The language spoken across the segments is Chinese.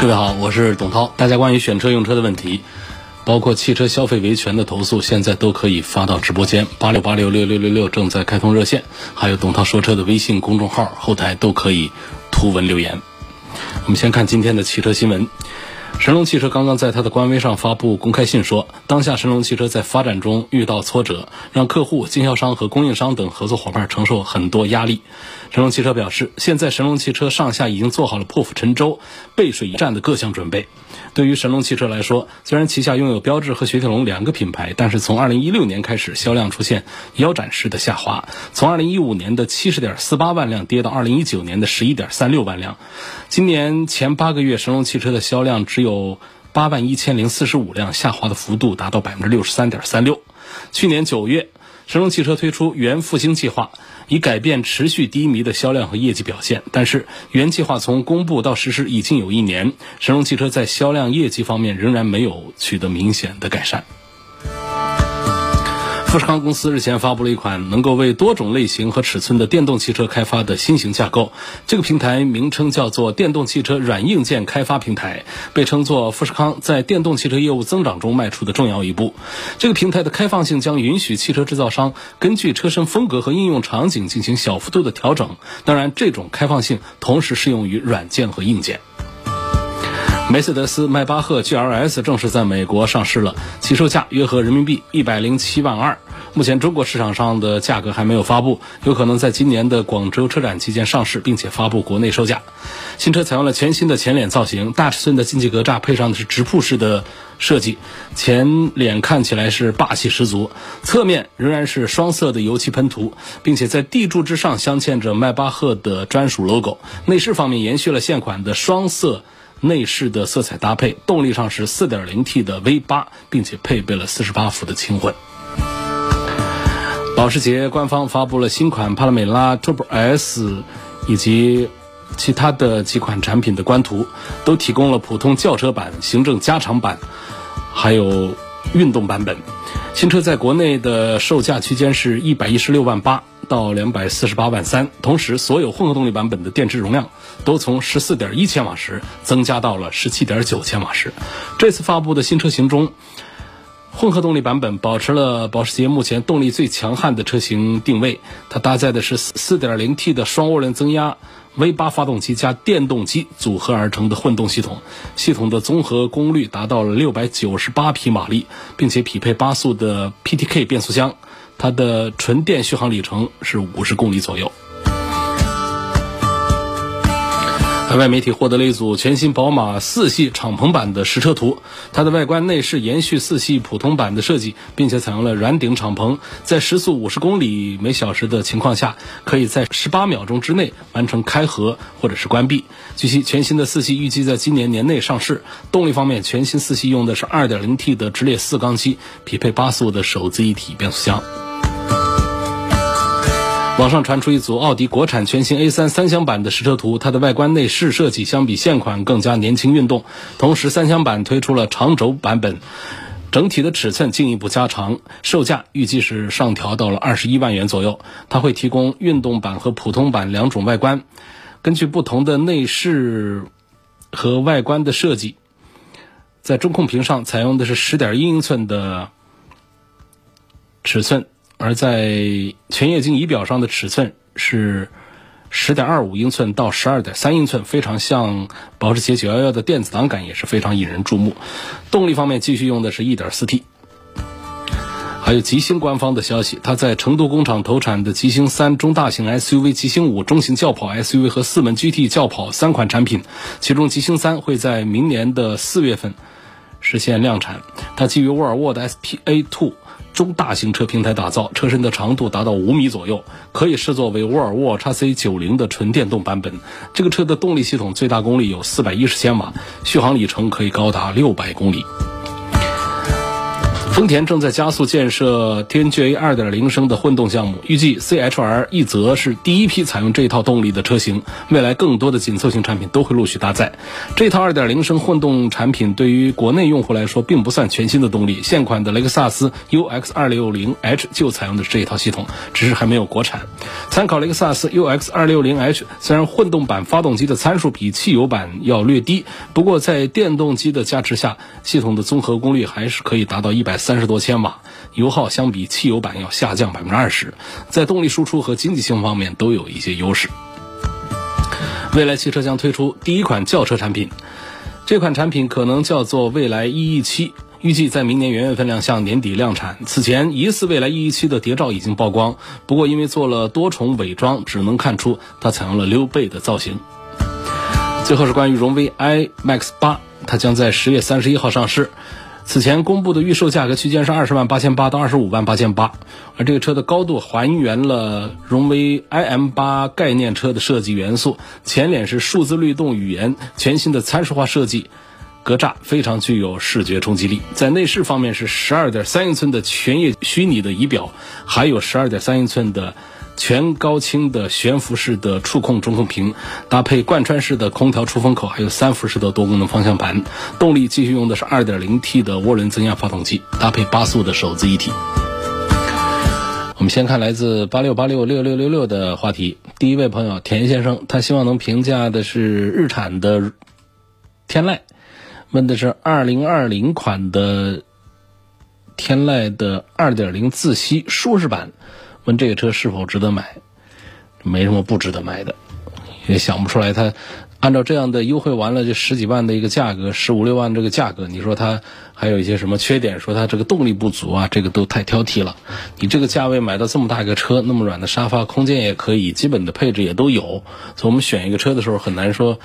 各位好，我是董涛。大家关于选车用车的问题，包括汽车消费维权的投诉，现在都可以发到直播间八六八六六六六六，正在开通热线，还有董涛说车的微信公众号后台都可以图文留言。我们先看今天的汽车新闻。神龙汽车刚刚在它的官微上发布公开信说，当下神龙汽车在发展中遇到挫折，让客户、经销商和供应商等合作伙伴承受很多压力。神龙汽车表示，现在神龙汽车上下已经做好了破釜沉舟、背水一战的各项准备。对于神龙汽车来说，虽然旗下拥有标致和雪铁龙两个品牌，但是从2016年开始，销量出现腰斩式的下滑，从2015年的70.48万辆跌到2019年的11.36万辆。今年前八个月，神龙汽车的销量只有八万一千零四十五辆，下滑的幅度达到百分之六十三点三六。去年九月，神龙汽车推出原复兴计划。以改变持续低迷的销量和业绩表现，但是原计划从公布到实施已经有一年，神龙汽车在销量业绩方面仍然没有取得明显的改善。富士康公司日前发布了一款能够为多种类型和尺寸的电动汽车开发的新型架构。这个平台名称叫做电动汽车软硬件开发平台，被称作富士康在电动汽车业务增长中迈出的重要一步。这个平台的开放性将允许汽车制造商根据车身风格和应用场景进行小幅度的调整。当然，这种开放性同时适用于软件和硬件。梅赛德斯迈巴赫 GLS 正式在美国上市了，起售价约合人民币一百零七万二。目前中国市场上的价格还没有发布，有可能在今年的广州车展期间上市，并且发布国内售价。新车采用了全新的前脸造型，大尺寸的进气格栅配上的是直瀑式的设计，前脸看起来是霸气十足。侧面仍然是双色的油漆喷涂，并且在地柱之上镶嵌着迈巴赫的专属 logo。内饰方面延续了现款的双色。内饰的色彩搭配，动力上是 4.0T 的 V8，并且配备了48伏的轻混。保时捷官方发布了新款帕拉梅拉 Turbo S，以及其他的几款产品的官图，都提供了普通轿车版、行政加长版，还有运动版本。新车在国内的售价区间是一百一十六万八。到两百四十八万三，同时所有混合动力版本的电池容量都从十四点一千瓦时增加到了十七点九千瓦时。这次发布的新车型中，混合动力版本保持了保时捷目前动力最强悍的车型定位，它搭载的是四点零 T 的双涡轮增压 V 八发动机加电动机组合而成的混动系统，系统的综合功率达到了六百九十八匹马力，并且匹配八速的 PTK 变速箱。它的纯电续航里程是五十公里左右。海外媒体获得了一组全新宝马四系敞篷版的实车图，它的外观内饰延续四系普通版的设计，并且采用了软顶敞篷，在时速五十公里每小时的情况下，可以在十八秒钟之内完成开合或者是关闭。据悉，全新的四系预计在今年年内上市。动力方面，全新四系用的是二点零 T 的直列四缸机，匹配八速的手自一体变速箱。网上传出一组奥迪国产全新 A3 三厢版的实车图，它的外观内饰设计相比现款更加年轻运动。同时，三厢版推出了长轴版本，整体的尺寸进一步加长，售价预计是上调到了二十一万元左右。它会提供运动版和普通版两种外观，根据不同的内饰和外观的设计，在中控屏上采用的是十点一英寸的尺寸。而在全液晶仪表上的尺寸是十点二五英寸到十二点三英寸，非常像保时捷九幺幺的电子档杆，也是非常引人注目。动力方面继续用的是一点四 T。还有极星官方的消息，它在成都工厂投产的极星三中大型 SUV、极星五中型轿跑 SUV 和四门 GT 轿跑三款产品，其中极星三会在明年的四月份实现量产。它基于沃尔沃的 SPA Two。中大型车平台打造，车身的长度达到五米左右，可以视作为沃尔沃 x C 九零的纯电动版本。这个车的动力系统最大功率有四百一十千瓦，续航里程可以高达六百公里。丰田正在加速建设 TNGA 2.0升的混动项目，预计 CHR 一泽是第一批采用这套动力的车型。未来更多的紧凑型产品都会陆续搭载这套2.0升混动产品。对于国内用户来说，并不算全新的动力。现款的雷克萨斯 UX 260h 就采用的是这一套系统，只是还没有国产。参考雷克萨斯 UX 260h，虽然混动版发动机的参数比汽油版要略低，不过在电动机的加持下，系统的综合功率还是可以达到一百。三十多千瓦，油耗相比汽油版要下降百分之二十，在动力输出和经济性方面都有一些优势。未来汽车将推出第一款轿车产品，这款产品可能叫做未来 E E 七预计在明年元月份亮相，年底量产。此前疑似未来 E-E7 的谍照已经曝光，不过因为做了多重伪装，只能看出它采用了溜背的造型。最后是关于荣威 iMAX 八，它将在十月三十一号上市。此前公布的预售价格区间是二十万八千八到二十五万八千八，而这个车的高度还原了荣威 iM 八概念车的设计元素，前脸是数字律动语言，全新的参数化设计，格栅非常具有视觉冲击力。在内饰方面是十二点三英寸的全液虚拟的仪表，还有十二点三英寸的。全高清的悬浮式的触控中控屏，搭配贯穿式的空调出风口，还有三辐式的多功能方向盘。动力继续用的是 2.0T 的涡轮增压发动机，搭配八速的手自一体。我们先看来自八六八六六六六六的话题。第一位朋友田先生，他希望能评价的是日产的天籁，问的是2020款的天籁的2.0自吸舒适版。问这个车是否值得买？没什么不值得买的，也想不出来。它按照这样的优惠完了就十几万的一个价格，十五六万这个价格，你说它还有一些什么缺点？说它这个动力不足啊，这个都太挑剔了。你这个价位买到这么大一个车，那么软的沙发，空间也可以，基本的配置也都有。所以我们选一个车的时候很难说。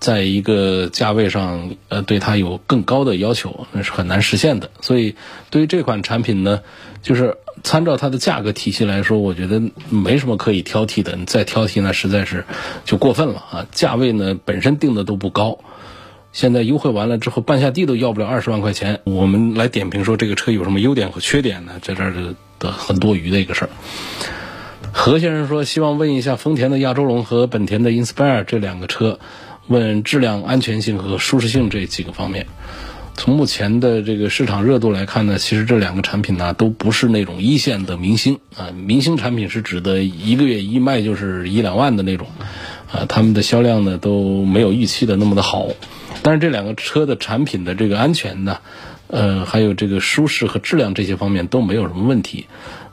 在一个价位上，呃，对它有更高的要求，那是很难实现的。所以，对于这款产品呢，就是参照它的价格体系来说，我觉得没什么可以挑剔的。你再挑剔，那实在是就过分了啊！价位呢本身定的都不高，现在优惠完了之后，半下地都要不了二十万块钱。我们来点评说这个车有什么优点和缺点呢？在这儿的很多余的一个事儿。何先生说，希望问一下丰田的亚洲龙和本田的 Inspire 这两个车。问质量、安全性和舒适性这几个方面，从目前的这个市场热度来看呢，其实这两个产品呢都不是那种一线的明星啊。明星产品是指的一个月一卖就是一两万的那种，啊，他们的销量呢都没有预期的那么的好。但是这两个车的产品的这个安全呢，呃，还有这个舒适和质量这些方面都没有什么问题，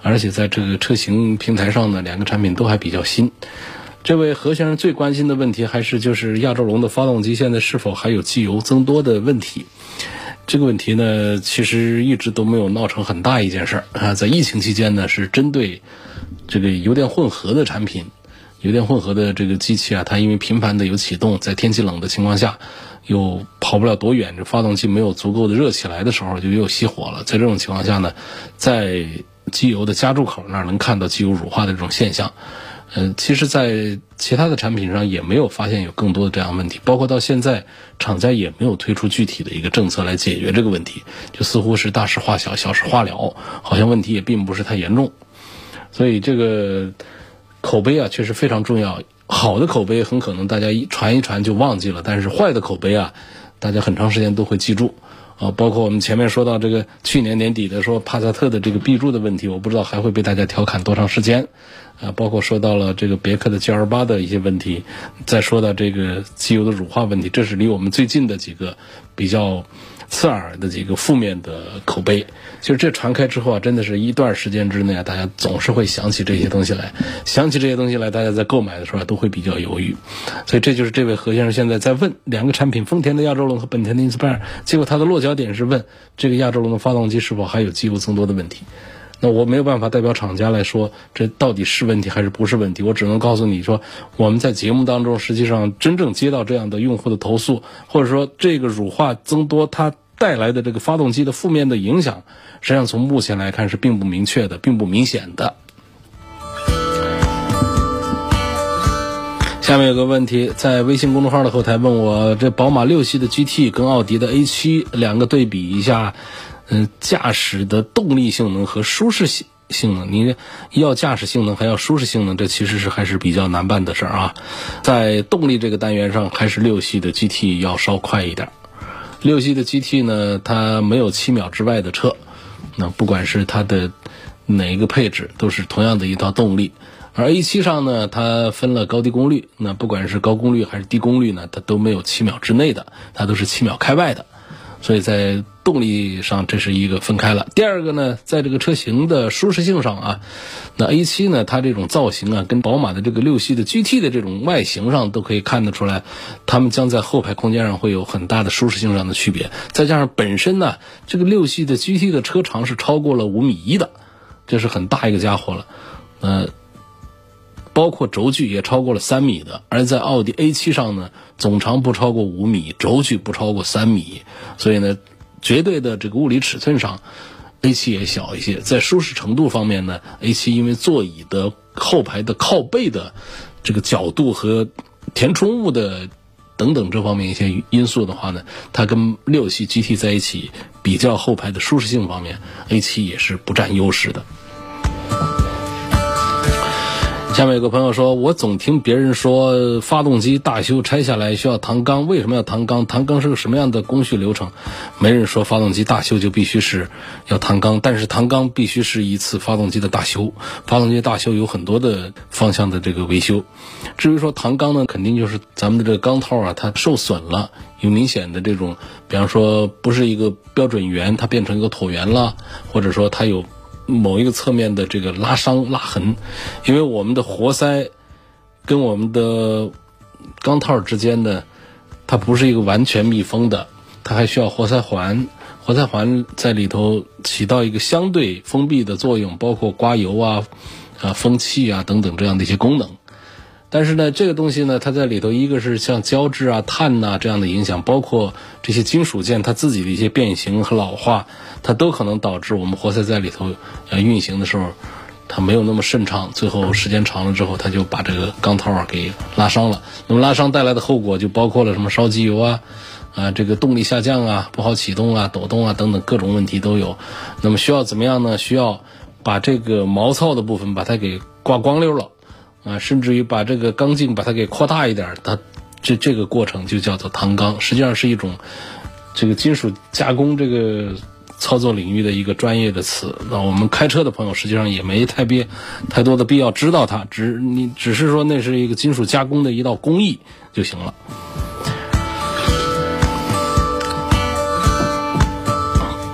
而且在这个车型平台上呢，两个产品都还比较新。这位何先生最关心的问题还是就是亚洲龙的发动机现在是否还有机油增多的问题？这个问题呢，其实一直都没有闹成很大一件事儿啊。在疫情期间呢，是针对这个油电混合的产品，油电混合的这个机器啊，它因为频繁的有启动，在天气冷的情况下，又跑不了多远，这发动机没有足够的热起来的时候，就又熄火了。在这种情况下呢，在机油的加注口那儿能看到机油乳化的这种现象。嗯，其实，在其他的产品上也没有发现有更多的这样问题，包括到现在厂家也没有推出具体的一个政策来解决这个问题，就似乎是大事化小，小事化了，好像问题也并不是太严重。所以这个口碑啊，确实非常重要。好的口碑很可能大家一传一传就忘记了，但是坏的口碑啊，大家很长时间都会记住。啊，包括我们前面说到这个去年年底的说帕萨特的这个 B 柱的问题，我不知道还会被大家调侃多长时间。啊，包括说到了这个别克的 GL 八的一些问题，再说到这个机油的乳化问题，这是离我们最近的几个比较。刺耳的几个负面的口碑，其实这传开之后啊，真的是一段时间之内啊，大家总是会想起这些东西来，想起这些东西来，大家在购买的时候都会比较犹豫。所以这就是这位何先生现在在问两个产品，丰田的亚洲龙和本田的 Inspire，结果他的落脚点是问这个亚洲龙的发动机是否还有机油增多的问题。那我没有办法代表厂家来说这到底是问题还是不是问题，我只能告诉你说，我们在节目当中实际上真正接到这样的用户的投诉，或者说这个乳化增多它带来的这个发动机的负面的影响，实际上从目前来看是并不明确的，并不明显的。下面有个问题，在微信公众号的后台问我，这宝马六系的 GT 跟奥迪的 A7 两个对比一下，嗯，驾驶的动力性能和舒适性性能，你要驾驶性能还要舒适性能，这其实是还是比较难办的事儿啊。在动力这个单元上，还是六系的 GT 要稍快一点。六系的 GT 呢，它没有七秒之外的车，那不管是它的哪一个配置，都是同样的一套动力。而 A7 上呢，它分了高低功率，那不管是高功率还是低功率呢，它都没有七秒之内的，它都是七秒开外的，所以在动力上这是一个分开了。第二个呢，在这个车型的舒适性上啊，那 A7 呢，它这种造型啊，跟宝马的这个六系的 GT 的这种外形上都可以看得出来，它们将在后排空间上会有很大的舒适性上的区别。再加上本身呢，这个六系的 GT 的车长是超过了五米一的，这是很大一个家伙了，呃。包括轴距也超过了三米的，而在奥迪 A7 上呢，总长不超过五米，轴距不超过三米，所以呢，绝对的这个物理尺寸上，A7 也小一些。在舒适程度方面呢，A7 因为座椅的后排的靠背的这个角度和填充物的等等这方面一些因素的话呢，它跟六系 GT 在一起比较后排的舒适性方面，A7 也是不占优势的。下面有个朋友说，我总听别人说发动机大修拆下来需要唐缸，为什么要唐缸？唐缸是个什么样的工序流程？没人说发动机大修就必须是要唐缸，但是唐缸必须是一次发动机的大修。发动机大修有很多的方向的这个维修。至于说唐缸呢，肯定就是咱们的这个钢套啊，它受损了，有明显的这种，比方说不是一个标准圆，它变成一个椭圆了，或者说它有。某一个侧面的这个拉伤拉痕，因为我们的活塞跟我们的钢套之间呢，它不是一个完全密封的，它还需要活塞环，活塞环在里头起到一个相对封闭的作用，包括刮油啊、啊封气啊等等这样的一些功能。但是呢，这个东西呢，它在里头，一个是像胶质啊、碳呐这样的影响，包括这些金属件它自己的一些变形和老化，它都可能导致我们活塞在里头呃运行的时候，它没有那么顺畅，最后时间长了之后，它就把这个钢套啊给拉伤了。那么拉伤带来的后果就包括了什么烧机油啊，啊这个动力下降啊、不好启动啊、抖动啊等等各种问题都有。那么需要怎么样呢？需要把这个毛糙的部分把它给刮光溜了。啊，甚至于把这个钢径把它给扩大一点，它这这个过程就叫做唐钢，实际上是一种这个金属加工这个操作领域的一个专业的词。那我们开车的朋友实际上也没太别太多的必要知道它，只你只是说那是一个金属加工的一道工艺就行了。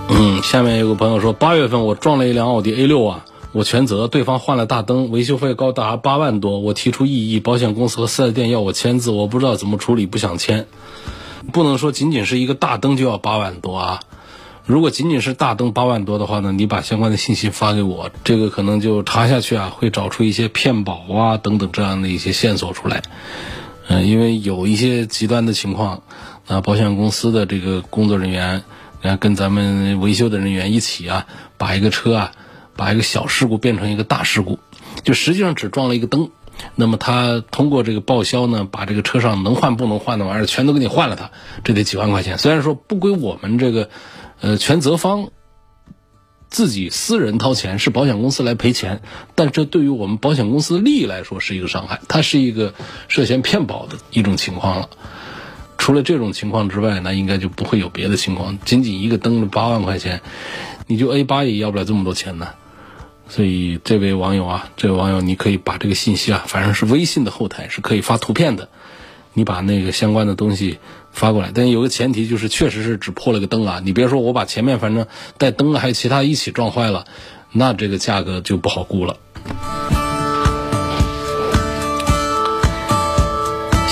嗯，下面有个朋友说，八月份我撞了一辆奥迪 A 六啊。我全责，对方换了大灯，维修费高达八万多，我提出异议，保险公司和四 S 店要我签字，我不知道怎么处理，不想签。不能说仅仅是一个大灯就要八万多啊！如果仅仅是大灯八万多的话呢，你把相关的信息发给我，这个可能就查下去啊，会找出一些骗保啊等等这样的一些线索出来。嗯，因为有一些极端的情况，那保险公司的这个工作人员，然后跟咱们维修的人员一起啊，把一个车啊。把一个小事故变成一个大事故，就实际上只撞了一个灯，那么他通过这个报销呢，把这个车上能换不能换的玩意儿全都给你换了，他这得几万块钱。虽然说不归我们这个呃全责方自己私人掏钱，是保险公司来赔钱，但这对于我们保险公司利益来说是一个伤害，它是一个涉嫌骗保的一种情况了。除了这种情况之外，那应该就不会有别的情况。仅仅一个灯的八万块钱，你就 A 八也要不了这么多钱呢。所以，这位网友啊，这位网友，你可以把这个信息啊，反正是微信的后台是可以发图片的，你把那个相关的东西发过来。但有个前提就是，确实是只破了个灯啊，你别说我把前面反正带灯还有其他一起撞坏了，那这个价格就不好估了。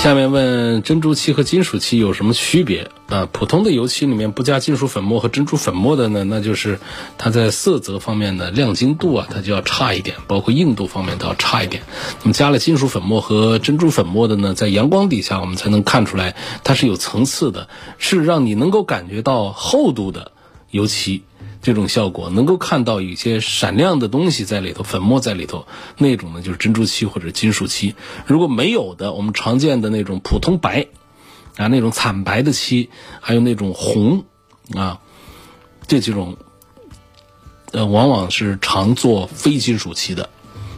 下面问珍珠漆和金属漆有什么区别？啊，普通的油漆里面不加金属粉末和珍珠粉末的呢，那就是它在色泽方面的亮晶度啊，它就要差一点，包括硬度方面都要差一点。那么加了金属粉末和珍珠粉末的呢，在阳光底下我们才能看出来它是有层次的，是让你能够感觉到厚度的油漆。这种效果能够看到一些闪亮的东西在里头，粉末在里头，那种呢就是珍珠漆或者金属漆。如果没有的，我们常见的那种普通白，啊那种惨白的漆，还有那种红，啊这几种，呃往往是常做非金属漆的。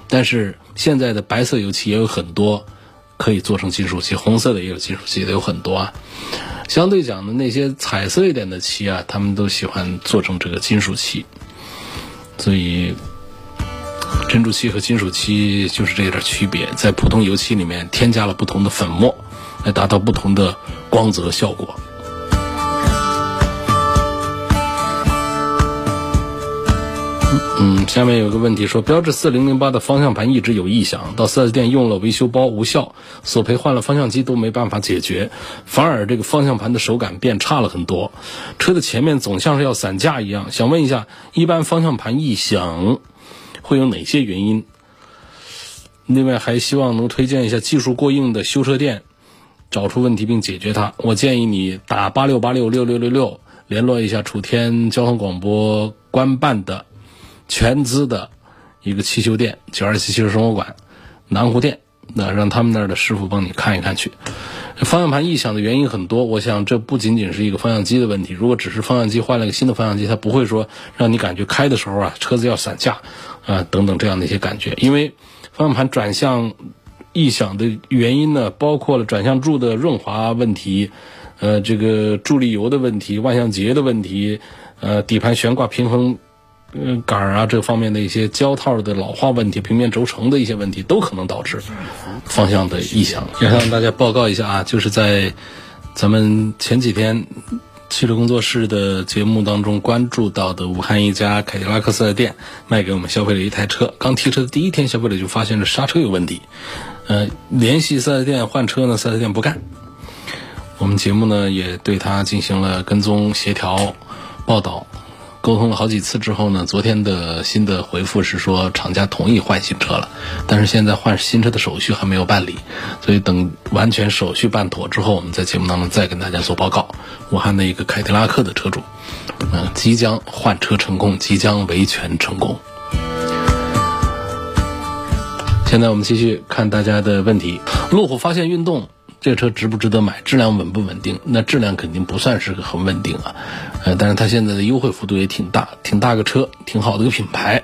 但是现在的白色油漆也有很多可以做成金属漆，红色的也有金属漆的有很多啊。相对讲的那些彩色一点的漆啊，他们都喜欢做成这个金属漆，所以珍珠漆和金属漆就是这点区别，在普通油漆里面添加了不同的粉末，来达到不同的光泽效果。嗯，下面有个问题说，标致四零零八的方向盘一直有异响，到 4S 店用了维修包无效，索赔换了方向机都没办法解决，反而这个方向盘的手感变差了很多，车的前面总像是要散架一样。想问一下，一般方向盘异响会有哪些原因？另外还希望能推荐一下技术过硬的修车店，找出问题并解决它。我建议你打八六八六六六六六联络一下楚天交通广播官办的。全资的一个汽修店，九二七汽车生活馆，南湖店，那让他们那儿的师傅帮你看一看去。方向盘异响的原因很多，我想这不仅仅是一个方向机的问题。如果只是方向机换了个新的方向机，它不会说让你感觉开的时候啊车子要散架啊等等这样的一些感觉。因为方向盘转向异响的原因呢，包括了转向柱的润滑问题，呃，这个助力油的问题、万向节的问题，呃，底盘悬挂平衡。嗯，杆儿啊，这方面的一些胶套的老化问题，平面轴承的一些问题，都可能导致方向的异响。也向大家报告一下啊，就是在咱们前几天汽车工作室的节目当中关注到的武汉一家凯迪拉克四 S 店卖给我们消费者一台车，刚提车的第一天，消费者就发现了刹车有问题。呃，联系四 S 店换车呢，四 S 店不干。我们节目呢也对他进行了跟踪、协调、报道。沟通了好几次之后呢，昨天的新的回复是说厂家同意换新车了，但是现在换新车的手续还没有办理，所以等完全手续办妥之后，我们在节目当中再跟大家做报告。武汉的一个凯迪拉克的车主，嗯，即将换车成功，即将维权成功。现在我们继续看大家的问题，路虎发现运动。这个车值不值得买？质量稳不稳定？那质量肯定不算是个很稳定啊，呃，但是它现在的优惠幅度也挺大，挺大个车，挺好的个品牌，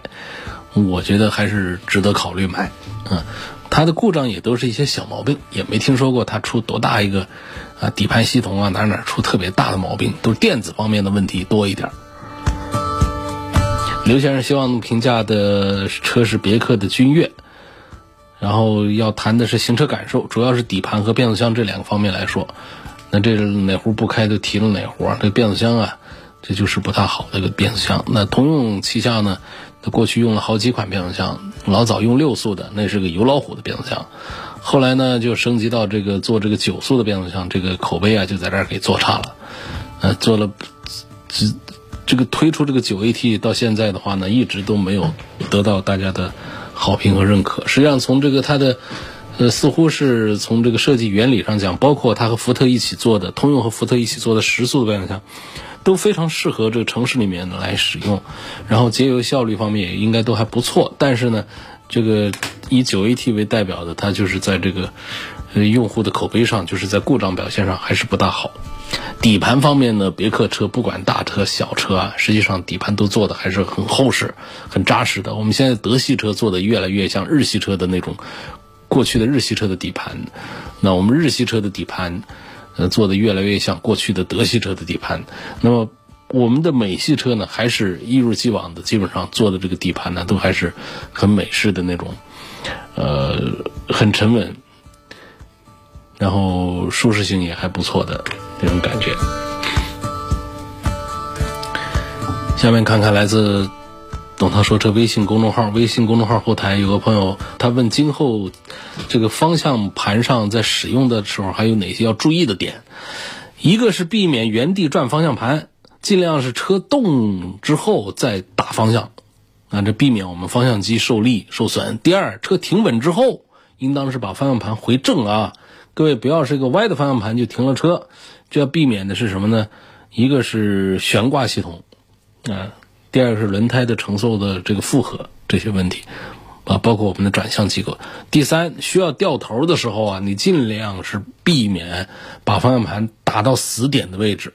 我觉得还是值得考虑买。嗯，它的故障也都是一些小毛病，也没听说过它出多大一个啊底盘系统啊哪哪出特别大的毛病，都是电子方面的问题多一点。刘先生希望评价的车是别克的君越。然后要谈的是行车感受，主要是底盘和变速箱这两个方面来说，那这哪壶不开就提了哪壶。这变速箱啊，这就是不太好的一个变速箱。那通用旗下呢，它过去用了好几款变速箱，老早用六速的，那是个油老虎的变速箱。后来呢，就升级到这个做这个九速的变速箱，这个口碑啊就在这儿给做差了。呃，做了这这个推出这个九 AT 到现在的话呢，一直都没有得到大家的。好评和认可，实际上从这个它的，呃，似乎是从这个设计原理上讲，包括它和福特一起做的，通用和福特一起做的十速的变速箱，都非常适合这个城市里面来使用，然后节油效率方面也应该都还不错。但是呢，这个以九 AT 为代表的，它就是在这个，呃，用户的口碑上，就是在故障表现上还是不大好。底盘方面呢，别克车不管大车小车啊，实际上底盘都做的还是很厚实、很扎实的。我们现在德系车做的越来越像日系车的那种，过去的日系车的底盘，那我们日系车的底盘，呃，做的越来越像过去的德系车的底盘。那么我们的美系车呢，还是一如既往的，基本上做的这个底盘呢，都还是很美式的那种，呃，很沉稳，然后舒适性也还不错的。那种感觉。下面看看来自董涛说车微信公众号，微信公众号后台有个朋友，他问今后这个方向盘上在使用的时候还有哪些要注意的点？一个是避免原地转方向盘，尽量是车动之后再打方向，啊，这避免我们方向机受力受损。第二，车停稳之后，应当是把方向盘回正啊，各位不要是一个歪的方向盘就停了车，这要避免的是什么呢？一个是悬挂系统，啊。第二个是轮胎的承受的这个负荷这些问题，啊，包括我们的转向机构。第三，需要掉头的时候啊，你尽量是避免把方向盘打到死点的位置，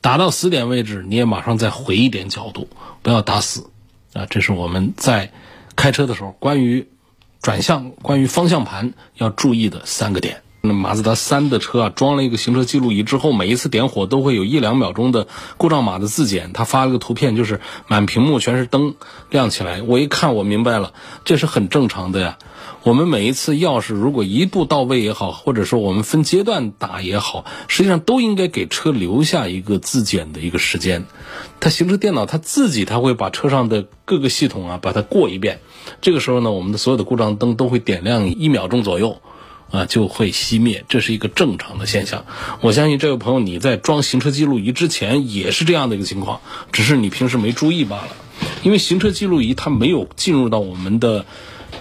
打到死点位置，你也马上再回一点角度，不要打死，啊，这是我们在开车的时候关于转向、关于方向盘要注意的三个点。那马自达三的车啊，装了一个行车记录仪之后，每一次点火都会有一两秒钟的故障码的自检。他发了个图片，就是满屏幕全是灯亮起来。我一看，我明白了，这是很正常的呀。我们每一次钥匙如果一步到位也好，或者说我们分阶段打也好，实际上都应该给车留下一个自检的一个时间。它行车电脑它自己它会把车上的各个系统啊把它过一遍。这个时候呢，我们的所有的故障灯都会点亮一秒钟左右。啊，就会熄灭，这是一个正常的现象。我相信这位朋友你在装行车记录仪之前也是这样的一个情况，只是你平时没注意罢了。因为行车记录仪它没有进入到我们的。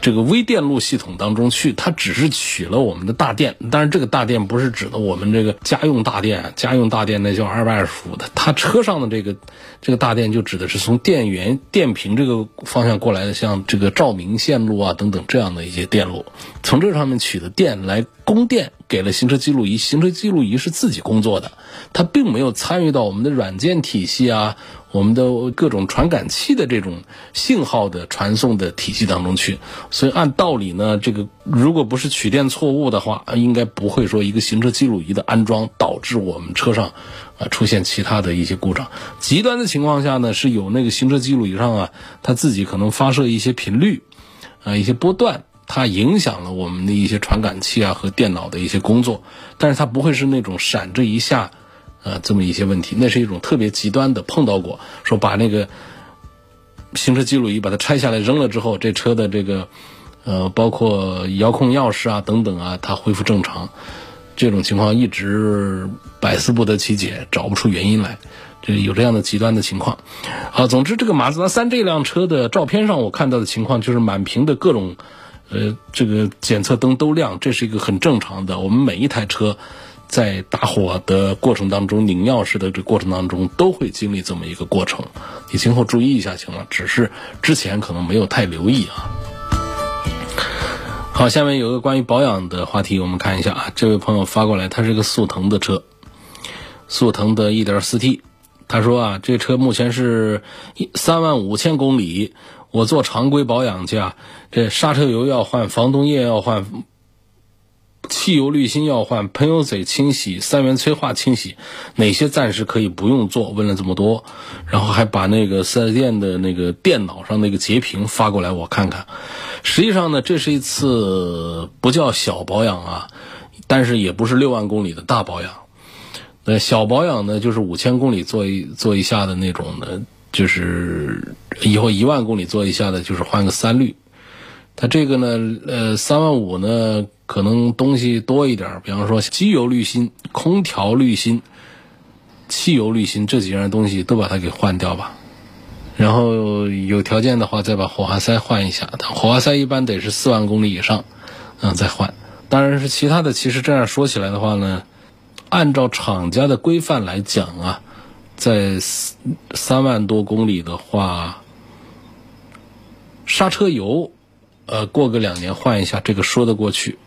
这个微电路系统当中去，它只是取了我们的大电，当然这个大电不是指的我们这个家用大电，家用大电那叫二百二十伏的，它车上的这个这个大电就指的是从电源电瓶这个方向过来的，像这个照明线路啊等等这样的一些电路，从这上面取的电来供电给了行车记录仪，行车记录仪是自己工作的，它并没有参与到我们的软件体系啊。我们的各种传感器的这种信号的传送的体系当中去，所以按道理呢，这个如果不是取电错误的话，应该不会说一个行车记录仪的安装导致我们车上啊出现其他的一些故障。极端的情况下呢，是有那个行车记录仪上啊，它自己可能发射一些频率啊一些波段，它影响了我们的一些传感器啊和电脑的一些工作，但是它不会是那种闪这一下。呃，这么一些问题，那是一种特别极端的碰到过，说把那个行车记录仪把它拆下来扔了之后，这车的这个呃，包括遥控钥匙啊等等啊，它恢复正常，这种情况一直百思不得其解，找不出原因来，就有这样的极端的情况。啊，总之这个马自达三这辆车的照片上我看到的情况就是满屏的各种呃这个检测灯都亮，这是一个很正常的，我们每一台车。在打火的过程当中，拧钥匙的这过程当中，都会经历这么一个过程。你今后注意一下行了，只是之前可能没有太留意啊。好，下面有个关于保养的话题，我们看一下啊。这位朋友发过来，他是个速腾的车，速腾的 1.4T。他说啊，这车目前是三万五千公里，我做常规保养去啊，这刹车油要换，防冻液要换。汽油滤芯要换，喷油嘴清洗，三元催化清洗，哪些暂时可以不用做？问了这么多，然后还把那个四 S 店的那个电脑上那个截屏发过来，我看看。实际上呢，这是一次不叫小保养啊，但是也不是六万公里的大保养。呃，小保养呢，就是五千公里做一做一下的那种的，就是以后一万公里做一下的，就是换个三滤。它这个呢，呃，三万五呢。可能东西多一点，比方说机油滤芯、空调滤芯、汽油滤芯这几样东西都把它给换掉吧。然后有条件的话，再把火花塞换一下。火花塞一般得是四万公里以上，嗯，再换。当然是其他的，其实这样说起来的话呢，按照厂家的规范来讲啊，在三万多公里的话，刹车油，呃，过个两年换一下，这个说得过去。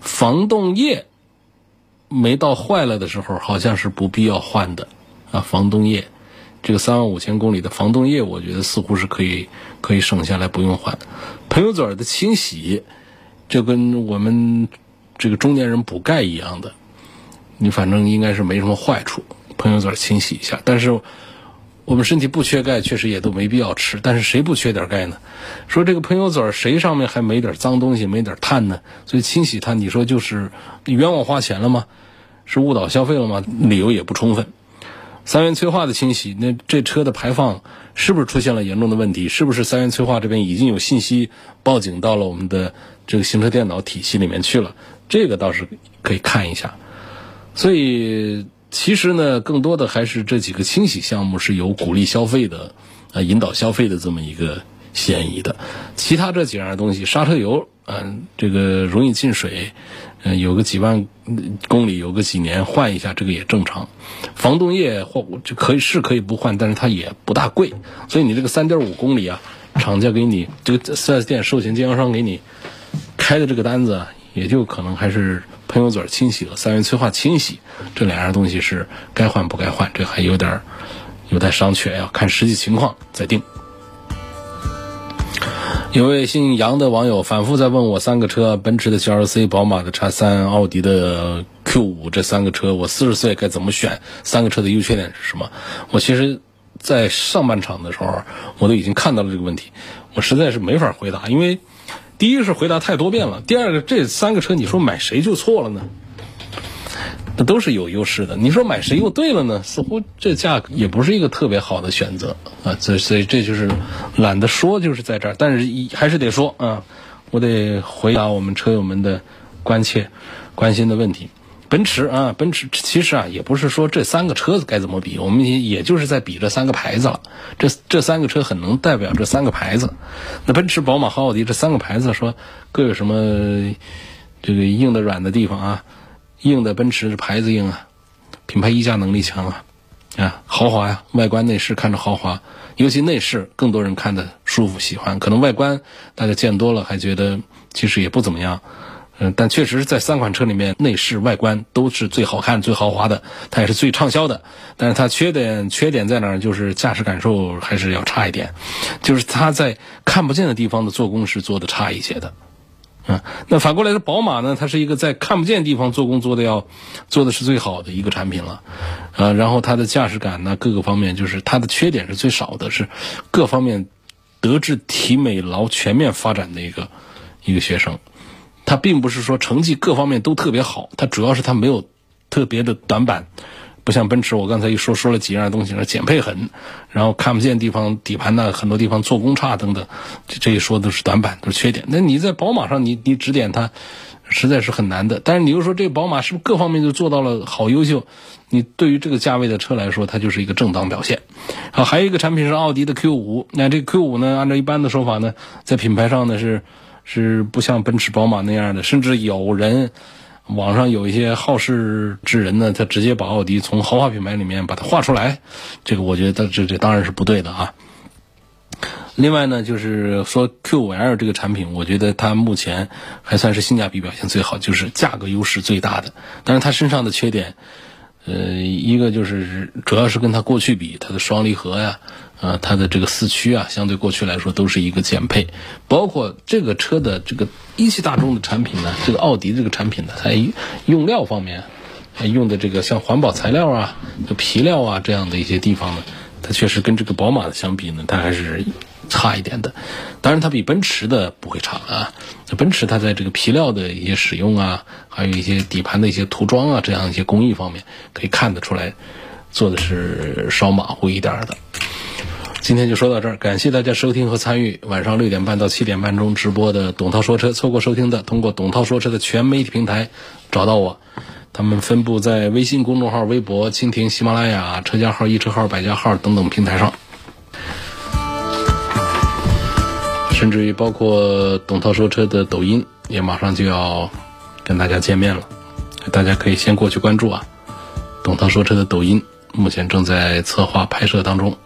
防冻液没到坏了的时候，好像是不必要换的啊。防冻液，这个三万五千公里的防冻液，我觉得似乎是可以可以省下来不用换。喷油嘴的清洗，就跟我们这个中年人补钙一样的，你反正应该是没什么坏处。喷油嘴清洗一下，但是。我们身体不缺钙，确实也都没必要吃。但是谁不缺点钙呢？说这个喷油嘴儿，谁上面还没点脏东西、没点碳呢？所以清洗它，你说就是冤枉花钱了吗？是误导消费了吗？理由也不充分。三元催化的清洗，那这车的排放是不是出现了严重的问题？是不是三元催化这边已经有信息报警到了我们的这个行车电脑体系里面去了？这个倒是可以看一下。所以其实呢，更多的还是这几个清洗项目是有鼓励消费的，呃，引导消费的这么一个嫌疑的。其他这几样东西，刹车油，嗯，这个容易进水。嗯，有个几万公里，有个几年换一下，这个也正常。防冻液或就可以是可以不换，但是它也不大贵。所以你这个三点五公里啊，厂家给你这个四 S 店授权经销商给你开的这个单子，也就可能还是喷油嘴清洗和三元催化清洗这两样东西是该换不该换，这还有点有待商榷，要看实际情况再定。有位姓杨的网友反复在问我三个车：奔驰的 GLC、宝马的叉三、奥迪的 Q 五这三个车，我四十岁该怎么选？三个车的优缺点是什么？我其实，在上半场的时候，我都已经看到了这个问题，我实在是没法回答，因为第一个是回答太多遍了，第二个这三个车你说买谁就错了呢？那都是有优势的，你说买谁又对了呢？似乎这价格也不是一个特别好的选择啊，所所以这就是懒得说，就是在这儿，但是还是得说啊，我得回答我们车友们的关切、关心的问题。奔驰啊，奔驰其实啊也不是说这三个车子该怎么比，我们也就是在比这三个牌子了。这这三个车很能代表这三个牌子。那奔驰、宝马和奥迪这三个牌子说各有什么这个硬的、软的地方啊？硬的奔驰牌子硬啊，品牌溢价能力强啊，啊豪华呀，外观内饰看着豪华，尤其内饰更多人看的舒服喜欢。可能外观大家见多了还觉得其实也不怎么样，嗯，但确实在三款车里面内饰外观都是最好看最豪华的，它也是最畅销的。但是它缺点缺点在哪儿？就是驾驶感受还是要差一点，就是它在看不见的地方的做工是做的差一些的。嗯，那反过来说，宝马呢，它是一个在看不见地方做工做的要做的是最好的一个产品了，呃，然后它的驾驶感呢，各个方面就是它的缺点是最少的，是各方面德智体美劳全面发展的一个一个学生，它并不是说成绩各方面都特别好，它主要是它没有特别的短板。不像奔驰，我刚才一说说了几样东西，那减配狠，然后看不见地方底盘呢，很多地方做工差等等，这一说都是短板，都是缺点。那你在宝马上，你你指点它，实在是很难的。但是你又说这个宝马是不是各方面都做到了好优秀？你对于这个价位的车来说，它就是一个正当表现。好，还有一个产品是奥迪的 Q 五，那这个 Q 五呢，按照一般的说法呢，在品牌上呢是是不像奔驰、宝马那样的，甚至有人。网上有一些好事之人呢，他直接把奥迪从豪华品牌里面把它划出来，这个我觉得这这当然是不对的啊。另外呢，就是说 Q5L 这个产品，我觉得它目前还算是性价比表现最好，就是价格优势最大的。但是它身上的缺点，呃，一个就是主要是跟它过去比，它的双离合呀。啊，它的这个四驱啊，相对过去来说都是一个减配，包括这个车的这个一汽大众的产品呢，这个奥迪这个产品呢，它用料方面，用的这个像环保材料啊、皮料啊这样的一些地方呢，它确实跟这个宝马的相比呢，它还是差一点的。当然，它比奔驰的不会差啊。奔驰它在这个皮料的一些使用啊，还有一些底盘的一些涂装啊，这样一些工艺方面，可以看得出来，做的是稍马虎一点的。今天就说到这儿，感谢大家收听和参与晚上六点半到七点半钟直播的董涛说车。错过收听的，通过董涛说车的全媒体平台找到我，他们分布在微信公众号、微博、蜻蜓、喜马拉雅、车家号、易车号、百家号等等平台上，甚至于包括董涛说车的抖音也马上就要跟大家见面了，大家可以先过去关注啊。董涛说车的抖音目前正在策划拍摄当中。